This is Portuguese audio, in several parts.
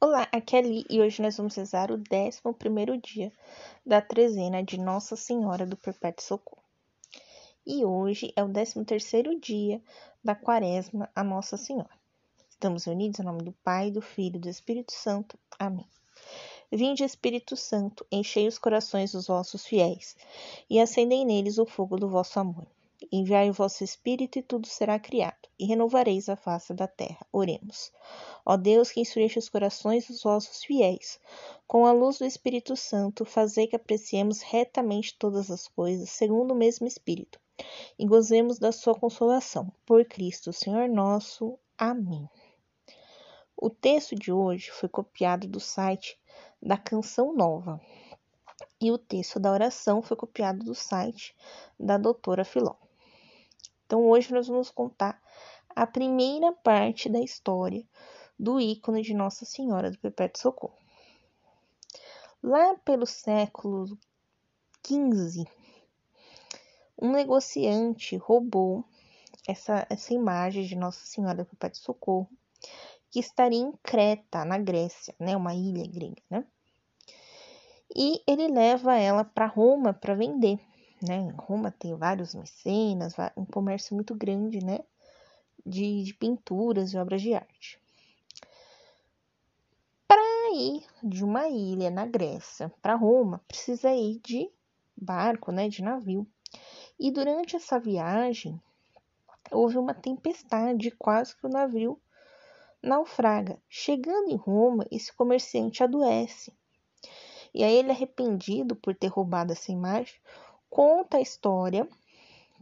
Olá, aqui é Ali e hoje nós vamos rezar o 11 dia da trezena de Nossa Senhora do Perpétuo Socorro. E hoje é o 13 dia da quaresma a Nossa Senhora. Estamos unidos em nome do Pai, do Filho e do Espírito Santo. Amém. Vinde, Espírito Santo, enchei os corações dos vossos fiéis e acendei neles o fogo do vosso amor. Enviai o vosso Espírito e tudo será criado, e renovareis a face da terra. Oremos. Ó Deus, que instruíste os corações dos vossos fiéis, com a luz do Espírito Santo, fazei que apreciemos retamente todas as coisas, segundo o mesmo Espírito, e gozemos da sua consolação. Por Cristo, Senhor nosso. Amém. O texto de hoje foi copiado do site da Canção Nova. E o texto da oração foi copiado do site da doutora Filó. Então hoje nós vamos contar a primeira parte da história do ícone de Nossa Senhora do Perpétuo Socorro. Lá pelo século XV, um negociante roubou essa, essa imagem de Nossa Senhora do Perpétuo Socorro, que estaria em Creta, na Grécia, né, uma ilha grega, né? E ele leva ela para Roma para vender né? Roma tem vários mecenas, um comércio muito grande, né? De, de pinturas e obras de arte. Para ir de uma ilha na Grécia para Roma, precisa ir de barco, né? De navio. E durante essa viagem, houve uma tempestade, quase que o navio naufraga. Chegando em Roma, esse comerciante adoece. E aí ele, arrependido por ter roubado essa imagem, conta a história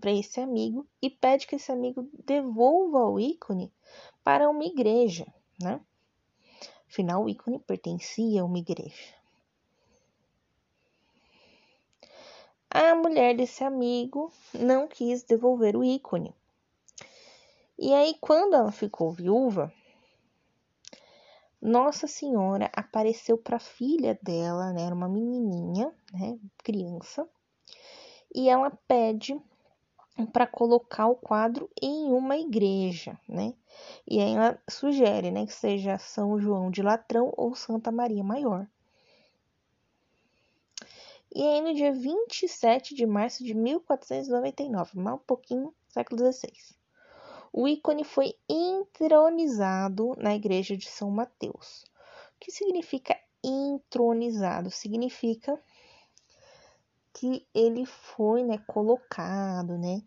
para esse amigo e pede que esse amigo devolva o ícone para uma igreja, né? Afinal, o ícone pertencia a uma igreja. A mulher desse amigo não quis devolver o ícone. E aí, quando ela ficou viúva, Nossa Senhora apareceu para a filha dela, né? Era uma menininha, né? Criança e ela pede para colocar o quadro em uma igreja, né? E aí ela sugere, né, que seja São João de Latrão ou Santa Maria Maior. E aí no dia 27 de março de 1499, mal um pouquinho, século XVI, o ícone foi entronizado na igreja de São Mateus. O que significa entronizado? Significa que ele foi, né, colocado, né,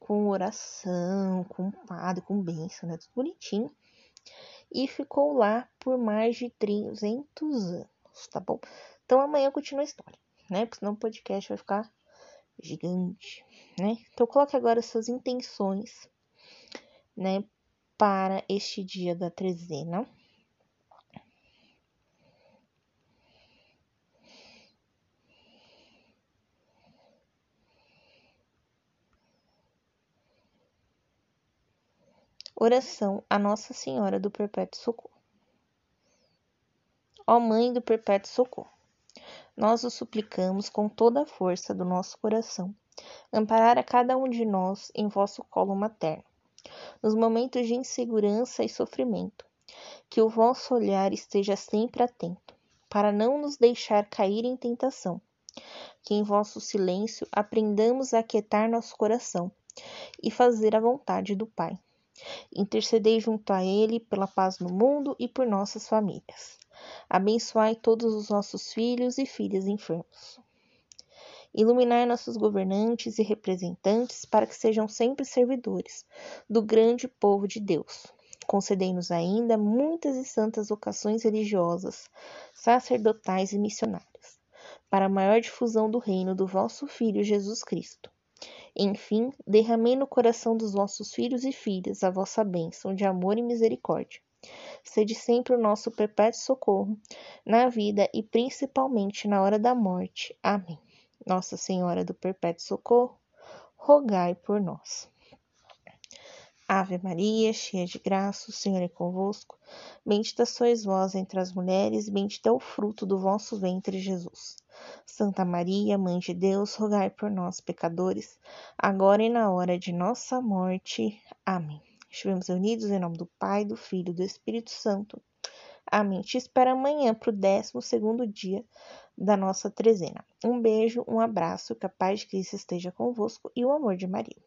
com oração, com padre, com bênção, né, tudo bonitinho. E ficou lá por mais de 300 anos, tá bom? Então amanhã continua a história, né? Porque senão o podcast vai ficar gigante, né? Então coloque agora suas intenções, né, para este dia da trezena. Oração a Nossa Senhora do Perpétuo Socorro. Ó Mãe do Perpétuo Socorro, nós o suplicamos com toda a força do nosso coração, amparar a cada um de nós em vosso colo materno, nos momentos de insegurança e sofrimento, que o vosso olhar esteja sempre atento, para não nos deixar cair em tentação, que em vosso silêncio aprendamos a aquietar nosso coração e fazer a vontade do Pai Intercedei junto a Ele pela paz no mundo e por nossas famílias. Abençoai todos os nossos filhos e filhas enfermos. Iluminai nossos governantes e representantes para que sejam sempre servidores do grande povo de Deus. Concedei-nos ainda muitas e santas vocações religiosas, sacerdotais e missionárias, para a maior difusão do reino do vosso Filho Jesus Cristo enfim, derramei no coração dos vossos filhos e filhas a vossa bênção de amor e misericórdia. Sede sempre o nosso perpétuo socorro, na vida e principalmente na hora da morte. Amém. Nossa Senhora do Perpétuo Socorro, rogai por nós. Ave Maria, cheia de graça, o Senhor é convosco. Bendita sois vós entre as mulheres, bendito é o fruto do vosso ventre, Jesus. Santa Maria, Mãe de Deus, rogai por nós, pecadores, agora e na hora de nossa morte. Amém. Estivemos unidos em nome do Pai, do Filho e do Espírito Santo. Amém. Te espero amanhã para o 12 dia da nossa trezena. Um beijo, um abraço, que a paz de Cristo esteja convosco e o amor de Maria.